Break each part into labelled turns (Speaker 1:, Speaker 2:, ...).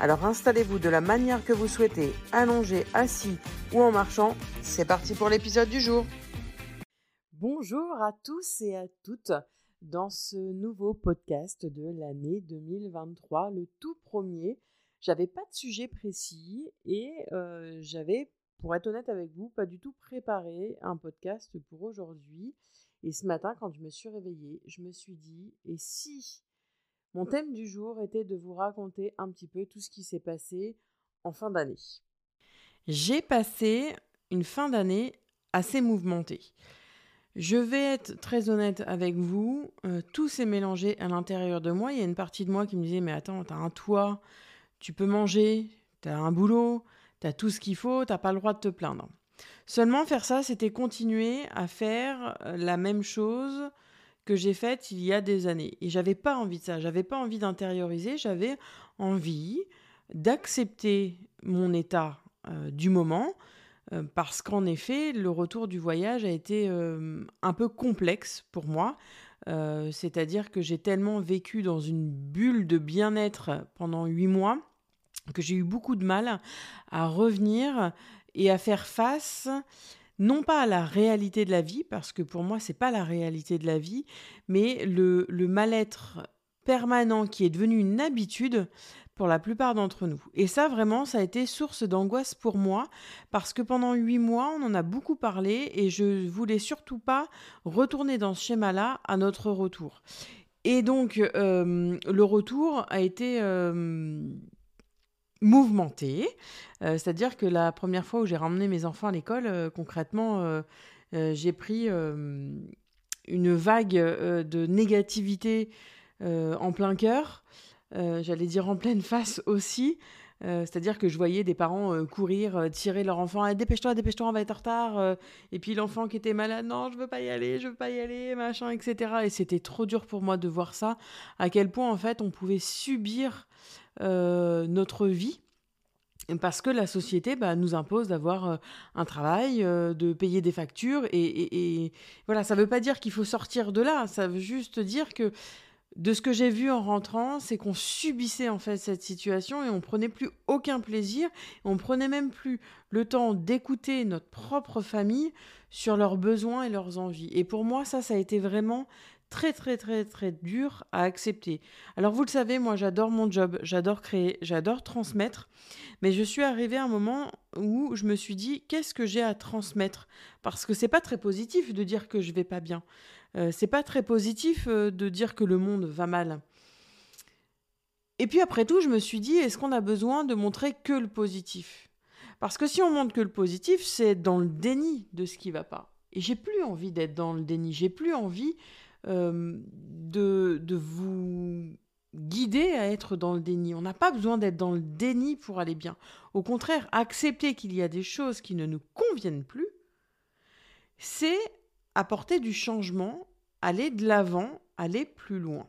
Speaker 1: Alors installez-vous de la manière que vous souhaitez, allongé, assis ou en marchant. C'est parti pour l'épisode du jour. Bonjour à tous et à toutes dans ce nouveau podcast de l'année 2023, le tout premier. J'avais pas de sujet précis et euh, j'avais, pour être honnête avec vous, pas du tout préparé un podcast pour aujourd'hui. Et ce matin, quand je me suis réveillée, je me suis dit, et si mon thème du jour était de vous raconter un petit peu tout ce qui s'est passé en fin d'année. J'ai passé une fin d'année assez mouvementée. Je vais être très honnête avec vous, euh, tout s'est mélangé à l'intérieur de moi. Il y a une partie de moi qui me disait Mais attends, t'as un toit, tu peux manger, t'as un boulot, t'as tout ce qu'il faut, t'as pas le droit de te plaindre. Seulement, faire ça, c'était continuer à faire euh, la même chose que j'ai faite il y a des années. Et j'avais pas envie de ça, j'avais pas envie d'intérioriser, j'avais envie d'accepter mon état euh, du moment, euh, parce qu'en effet, le retour du voyage a été euh, un peu complexe pour moi. C'est-à-dire que j'ai tellement vécu dans une bulle de bien-être pendant huit mois que j'ai eu beaucoup de mal à revenir et à faire face non pas la réalité de la vie, parce que pour moi, c'est pas la réalité de la vie, mais le, mal-être permanent qui est devenu une habitude pour la plupart d'entre nous. Et ça, vraiment, ça a été source d'angoisse pour moi, parce que pendant huit mois, on en a beaucoup parlé, et je voulais surtout pas retourner dans ce schéma-là à notre retour. Et donc, euh, le retour a été... Euh, mouvementé, euh, c'est-à-dire que la première fois où j'ai ramené mes enfants à l'école, euh, concrètement, euh, j'ai pris une vague de négativité en plein cœur, j'allais dire en pleine face aussi. C'est-à-dire que je voyais des parents courir, tirer leur enfant, «Eh, dépêche-toi, dépêche-toi, on va être en retard. et puis l'enfant qui était malade, non, je veux pas y aller, je veux pas y aller, machin, etc. Et c'était trop dur pour moi de voir ça, à quel point en fait on pouvait subir notre vie. Parce que la société bah, nous impose d'avoir euh, un travail, euh, de payer des factures, et, voilà, ça ne veut pas dire qu'il faut sortir de là, ça veut juste dire que de ce que j'ai vu en rentrant, c'est qu'on subissait en fait cette situation et on prenait plus aucun plaisir, on prenait même plus le temps d'écouter notre propre famille sur leurs besoins et leurs envies. Et pour moi, ça, ça a été vraiment très très très très dur à accepter. Alors vous le savez, moi j'adore mon job, j'adore créer, j'adore transmettre, mais je suis arrivée à un moment où je me suis dit qu'est-ce que j'ai à transmettre? Parce que c'est pas très positif de dire que je vais pas bien. Euh, c'est pas très positif euh, de dire que le monde va mal. Et puis après tout, je me suis dit est-ce qu'on a besoin de montrer que le positif? Parce que si on montre que le positif, c'est dans le déni de ce qui va pas. Et j'ai plus envie d'être dans le déni, j'ai plus envie de, de vous guider à être dans le déni. On n'a pas besoin d'être dans le déni pour aller bien. Au contraire, accepter qu'il y a des choses qui ne nous conviennent plus, c'est apporter du changement, aller de l'avant, aller plus loin.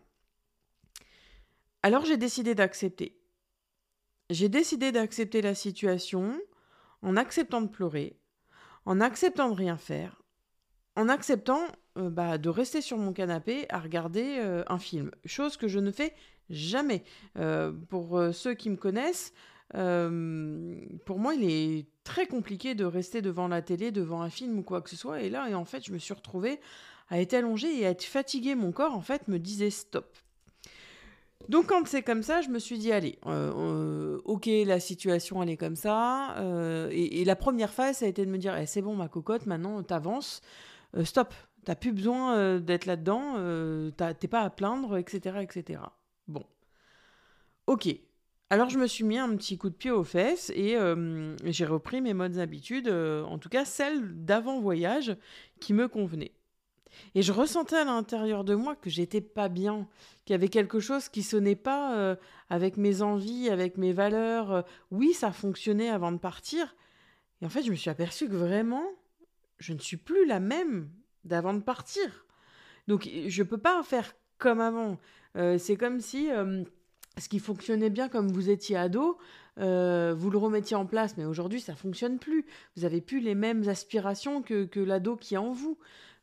Speaker 1: Alors j'ai décidé d'accepter. J'ai décidé d'accepter la situation en acceptant de pleurer, en acceptant de rien faire, en acceptant euh, bah, de rester sur mon canapé à regarder euh, un film, chose que je ne fais jamais. Euh, pour ceux qui me connaissent, pour moi, il est très compliqué de rester devant la télé, devant un film ou quoi que ce soit. Et là, en fait, je me suis retrouvée à être allongée et à être fatiguée. Mon corps, en fait, me disait stop. Donc quand c'est comme ça, je me suis dit, allez, ok, la situation, elle est comme ça. Et, la première phase, ça a été de me dire, eh, c'est bon, ma cocotte, maintenant, t'avances. stop, T'as plus besoin euh, d'être là-dedans, euh, t'es pas à plaindre, etc., etc. Bon. Ok. Alors je me suis mis un petit coup de pied aux fesses et euh, j'ai repris mes modes habitudes, en tout cas celles d'avant voyage qui me convenaient. Et je ressentais à l'intérieur de moi que j'étais pas bien, qu'il y avait quelque chose qui sonnait pas avec mes envies, avec mes valeurs. Oui, ça fonctionnait avant de partir. Et en fait, je me suis aperçue que vraiment, je ne suis plus la même d'avant de partir. Donc, je peux pas faire comme avant. Euh, c'est comme si ce qui fonctionnait bien comme vous étiez ado, vous le remettiez en place, mais aujourd'hui ça fonctionne plus. Vous avez plus les mêmes aspirations que, l'ado qui est en vous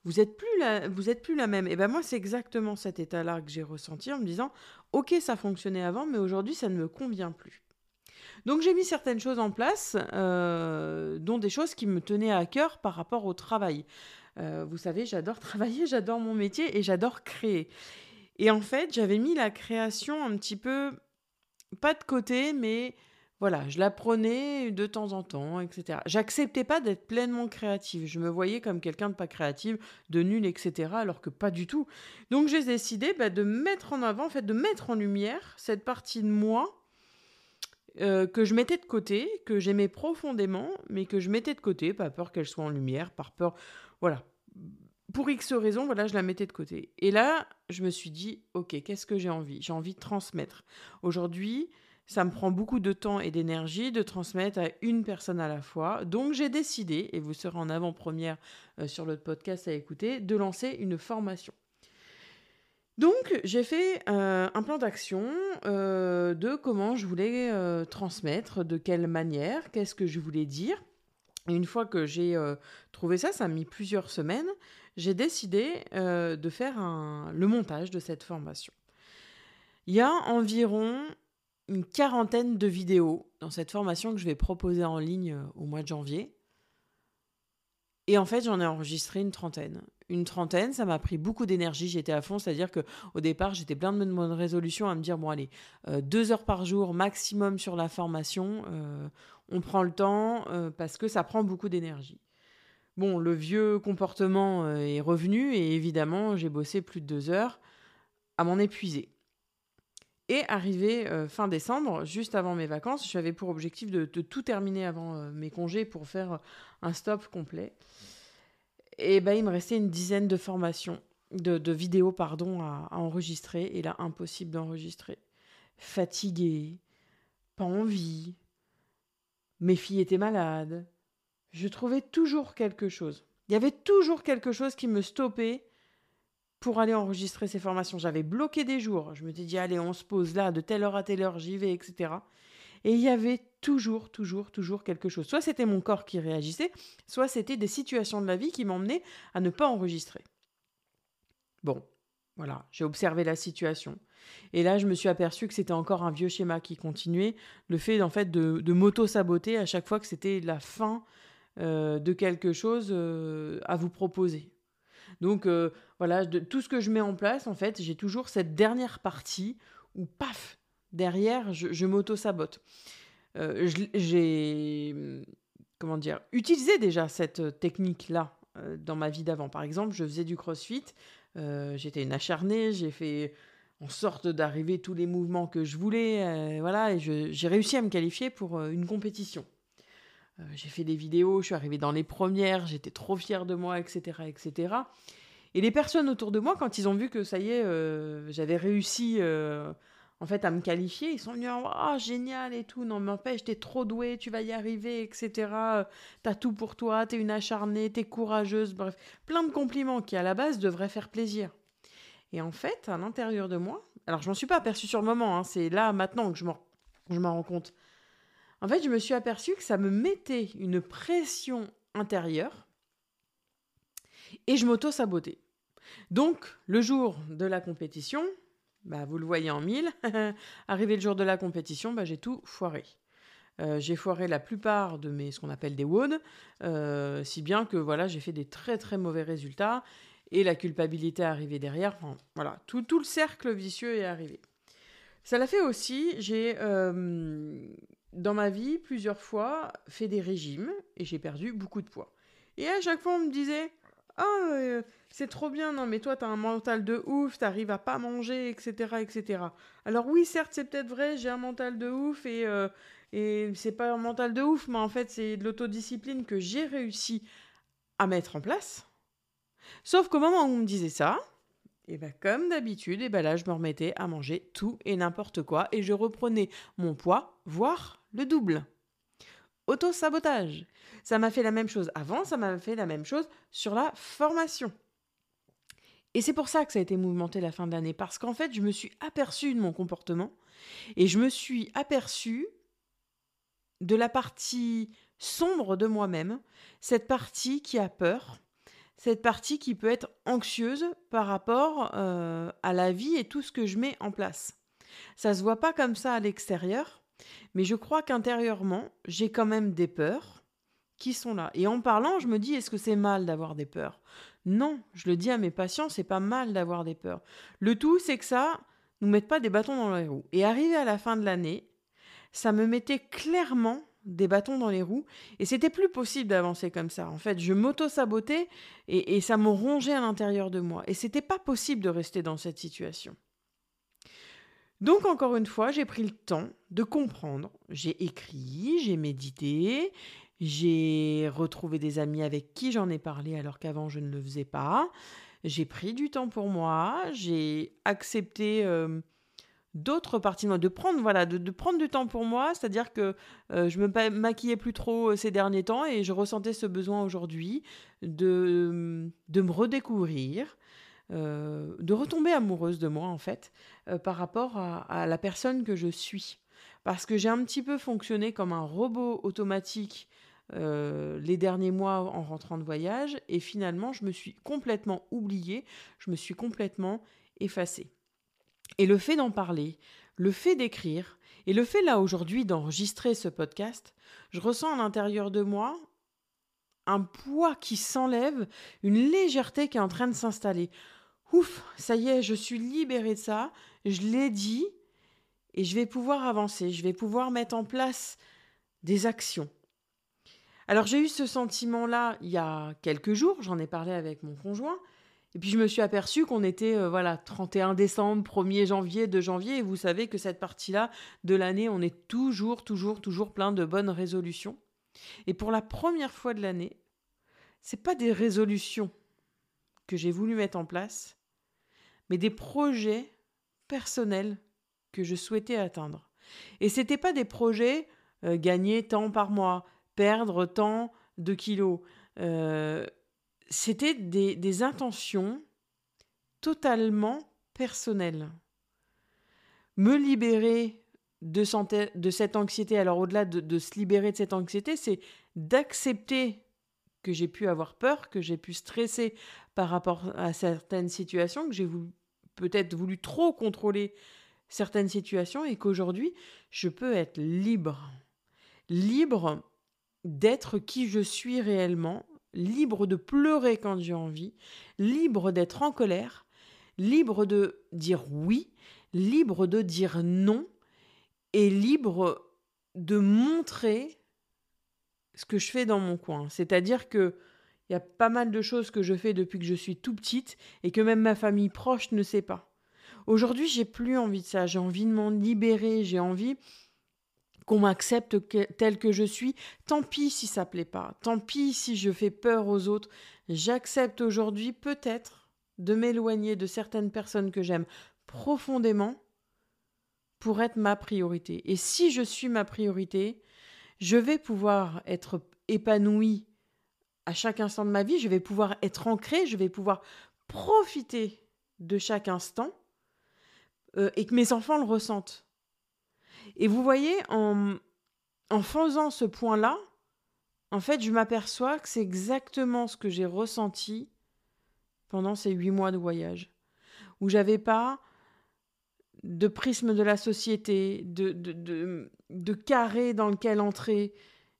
Speaker 1: vous êtes plus la, vous êtes plus la même. Et ben moi, c'est exactement cet état-là que j'ai ressenti en me disant, ok, ça fonctionnait avant, mais aujourd'hui, ça ne me convient plus. Donc j'ai mis certaines choses en place, euh, dont des choses qui me tenaient à cœur par rapport au travail. Euh, vous savez, j'adore travailler, j'adore mon métier et j'adore créer. Et en fait, j'avais mis la création un petit peu, pas de côté, mais voilà, je la prenais de temps en temps, etc. J'acceptais pas d'être pleinement créative. Je me voyais comme quelqu'un de pas créative, de nul, etc. Alors que pas du tout. Donc j'ai décidé bah, de mettre en avant, en fait, de mettre en lumière cette partie de moi euh, que je mettais de côté, que j'aimais profondément, mais que je mettais de côté, pas peur qu'elle soit en lumière, par peur, voilà. Pour X raisons, voilà, je la mettais de côté. Et là, je me suis dit, ok, qu'est-ce que j'ai envie? J'ai envie de transmettre. Aujourd'hui, ça me prend beaucoup de temps et d'énergie de transmettre à une personne à la fois. Donc j'ai décidé, et vous serez en avant-première euh, sur le podcast à écouter, de lancer une formation. Donc j'ai fait euh, un plan d'action euh, de comment je voulais transmettre, de quelle manière, qu'est-ce que je voulais dire. Une fois que j'ai trouvé ça, ça a mis plusieurs semaines, j'ai décidé de faire le montage de cette formation. Il y a environ une quarantaine de vidéos dans cette formation que je vais proposer en ligne euh, au mois de janvier. Et en fait, j'en ai enregistré une trentaine. Une trentaine, ça m'a pris beaucoup d'énergie. J'étais à fond, c'est-à-dire que au départ, j'étais plein de bonnes résolutions à me dire bon allez, euh, deux heures par jour maximum sur la formation. Euh, on prend le temps parce que ça prend beaucoup d'énergie. Bon, le vieux comportement est revenu et évidemment, j'ai bossé plus de deux heures à m'en épuiser. Et arrivé euh, fin décembre, juste avant mes vacances, j'avais pour objectif de, tout terminer avant euh, mes congés pour faire un stop complet. Et ben, il me restait une dizaine de formations, de, vidéos pardon, à, enregistrer. Et là, impossible d'enregistrer. Fatiguée, pas envie. Mes filles étaient malades. Je trouvais toujours quelque chose. Il y avait toujours quelque chose qui me stoppait pour aller enregistrer ces formations. J'avais bloqué des jours. Je me suis dit, allez, on se pose là, de telle heure à telle heure, j'y vais, etc. Et il y avait toujours, toujours, toujours quelque chose. Soit c'était mon corps qui réagissait, soit c'était des situations de la vie qui m'emmenaient à ne pas enregistrer. Bon, voilà, j'ai observé la situation. Et là, je me suis aperçu que c'était encore un vieux schéma qui continuait, le fait en fait de, de m'auto-saboter à chaque fois que c'était la fin euh, de quelque chose euh, à vous proposer. Donc euh, voilà, de, tout ce que je mets en place, en fait, j'ai toujours cette dernière partie où, paf, derrière, je, m'auto-sabote. Euh, j'ai, comment dire, utilisé déjà cette technique-là euh, dans ma vie d'avant. Par exemple, je faisais du crossfit, j'étais une acharnée, j'ai fait en sorte d'arriver tous les mouvements que je voulais, voilà, et j'ai réussi à me qualifier pour une compétition. Euh, j'ai fait des vidéos, je suis arrivée dans les premières, j'étais trop fière de moi, etc., etc. Et les personnes autour de moi, quand ils ont vu que ça y est, euh, j'avais réussi euh, en fait à me qualifier, ils sont venus ah génial et tout, non mais fait, t'es trop douée, tu vas y arriver, etc. T'as tout pour toi, t'es une acharnée, t'es courageuse, bref, plein de compliments qui à la base devraient faire plaisir. Et en fait, à l'intérieur de moi, alors je m'en suis pas aperçue sur le moment, hein, c'est là maintenant que je m'en rends compte. En fait, je me suis aperçue que ça me mettait une pression intérieure et je m'auto-sabotais. Donc, le jour de la compétition, bah, vous le voyez en mille, arrivé le jour de la compétition, bah, j'ai tout foiré. Euh, j'ai foiré la plupart de mes ce qu'on appelle des WOD, euh, si bien que voilà, j'ai fait des très très mauvais résultats et la culpabilité est arrivée derrière. voilà, tout, tout, le cercle vicieux est arrivé. Ça l'a fait aussi, j'ai euh, dans ma vie, plusieurs fois, fait des régimes et j'ai perdu beaucoup de poids. Et à chaque fois, on me disait Ah, euh, c'est trop bien, non, mais toi, t'as un mental de ouf, t'arrives à pas manger, etc., etc. Alors, oui, certes, c'est peut-être vrai, j'ai un mental de ouf et, euh, et c'est pas un mental de ouf, mais en fait, c'est de l'autodiscipline que j'ai réussi à mettre en place. Sauf qu'au moment où on me disait ça, et ben comme d'habitude, et ben là je me remettais à manger tout et n'importe quoi et je reprenais mon poids, voire le double. Auto-sabotage. Ça m'a fait la même chose avant, ça m'a fait la même chose sur la formation. Et c'est pour ça que ça a été mouvementé la fin de l'année, parce qu'en fait, je me suis aperçue de mon comportement et je me suis aperçue de la partie sombre de moi-même, cette partie qui a peur, cette partie qui peut être anxieuse par rapport euh, à la vie et tout ce que je mets en place. Ça se voit pas comme ça à l'extérieur, mais je crois qu'intérieurement, j'ai quand même des peurs qui sont là. Et en parlant, je me dis, est-ce que c'est mal d'avoir des peurs? Non, je le dis à mes patients, c'est pas mal d'avoir des peurs. Le tout, c'est que ça nous mette pas des bâtons dans les roues. Et arrivé à la fin de l'année, ça me mettait clairement des bâtons dans les roues et c'était plus possible d'avancer comme ça. En fait, je m'auto-sabotais et, et, ça me rongeait à l'intérieur de moi et c'était pas possible de rester dans cette situation. Donc encore une fois, j'ai pris le temps de comprendre. J'ai écrit, j'ai médité, j'ai retrouvé des amis avec qui j'en ai parlé alors qu'avant je ne le faisais pas. J'ai pris du temps pour moi, j'ai accepté euh, d'autres parties de moi, de prendre voilà, de, prendre du temps pour moi, c'est-à-dire que euh, je me maquillais plus trop euh, ces derniers temps et je ressentais ce besoin aujourd'hui de, de me redécouvrir, de retomber amoureuse de moi en fait, par rapport à, la personne que je suis. Parce que j'ai un petit peu fonctionné comme un robot automatique euh, les derniers mois en rentrant de voyage et finalement je me suis complètement oubliée, je me suis complètement effacée. Et le fait d'en parler, le fait d'écrire et le fait là aujourd'hui d'enregistrer ce podcast, je ressens à l'intérieur de moi un poids qui s'enlève, une légèreté qui est en train de s'installer. Ouf, ça y est, je suis libérée de ça, je l'ai dit et je vais pouvoir avancer, je vais pouvoir mettre en place des actions. Alors j'ai eu ce sentiment-là il y a quelques jours, j'en ai parlé avec mon conjoint, et puis je me suis aperçu qu'on était euh, voilà 31 décembre, 1er janvier, 2 janvier, et vous savez que cette partie-là de l'année, on est toujours, toujours, toujours plein de bonnes résolutions. Et pour la première fois de l'année, c'est pas des résolutions que j'ai voulu mettre en place, mais des projets personnels que je souhaitais atteindre. Et c'était pas des projets euh, gagner tant par mois, perdre tant de kilos. Euh, c'était des, intentions totalement personnelles. Me libérer de, de cette anxiété, alors au-delà de, se libérer de cette anxiété, c'est d'accepter que j'ai pu avoir peur, que j'ai pu stresser par rapport à certaines situations, que j'ai peut-être voulu trop contrôler certaines situations et qu'aujourd'hui, je peux être libre. Libre d'être qui je suis réellement, libre de pleurer quand j'ai envie, libre d'être en colère, libre de dire oui, libre de dire non, et libre de montrer ce que je fais dans mon coin. C'est-à-dire que il y a pas mal de choses que je fais depuis que je suis tout petite et que même ma famille proche ne sait pas. Aujourd'hui, j'ai plus envie de ça, j'ai envie de m'en libérer, j'ai envie qu'on m'accepte tel que je suis. Tant pis si ça plaît pas. Tant pis si je fais peur aux autres. J'accepte aujourd'hui peut-être de m'éloigner de certaines personnes que j'aime profondément pour être ma priorité. Et si je suis ma priorité, je vais pouvoir être épanouie à chaque instant de ma vie, je vais pouvoir être ancrée, je vais pouvoir profiter de chaque instant euh, et que mes enfants le ressentent. Et vous voyez, en, en faisant ce point-là, en fait, je m'aperçois que c'est exactement ce que j'ai ressenti pendant ces huit mois de voyage, où j'avais pas de prisme de la société, de, de, de, de carré dans lequel entrer.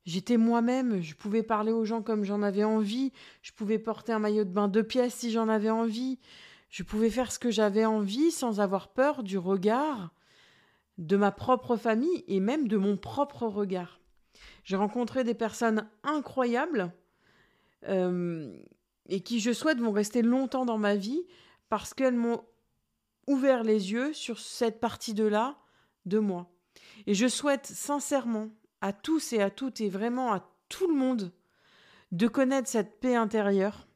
Speaker 1: J'étais moi-même, je pouvais parler aux gens comme j'en avais envie, je pouvais porter un maillot de bain deux pièces si j'en avais envie, je pouvais faire ce que j'avais envie sans avoir peur du regard de ma propre famille et même de mon propre regard. J'ai rencontré des personnes incroyables euh, et qui, je souhaite, vont rester longtemps dans ma vie parce qu'elles m'ont ouvert les yeux sur cette partie de là de moi. Et je souhaite sincèrement à tous et à toutes et vraiment à tout le monde de connaître cette paix intérieure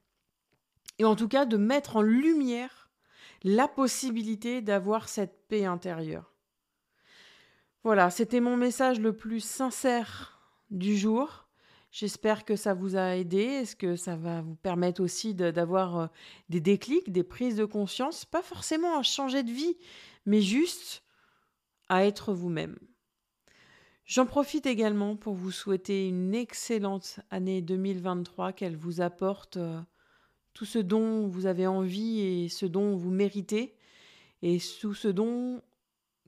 Speaker 1: et en tout cas de mettre en lumière la possibilité d'avoir cette paix intérieure. Voilà, c'était mon message le plus sincère du jour. J'espère que ça vous a aidé. Est-ce que ça va vous permettre aussi d'avoir euh, des déclics, des prises de conscience? Pas forcément à changer de vie, mais juste à être vous-même. J'en profite également pour vous souhaiter une excellente année 2023, qu'elle vous apporte euh, tout ce dont vous avez envie et ce dont vous méritez, et tout ce dont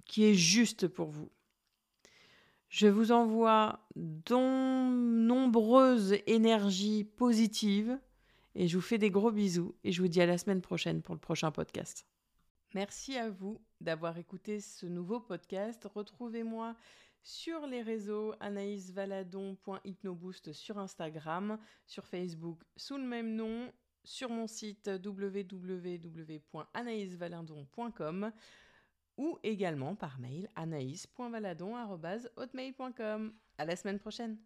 Speaker 1: qui est juste pour vous. Je vous envoie de nombreuses énergies positives et je vous fais des gros bisous et je vous dis à la semaine prochaine pour le prochain podcast. Merci à vous d'avoir écouté ce nouveau podcast. Retrouvez-moi sur les réseaux anaïsvaladon.hypnoboost sur Instagram, sur Facebook sous le même nom, sur mon site www.anaïsvaladon.com ou également par mail anaïs.valadon.hotmail.com. À la semaine prochaine!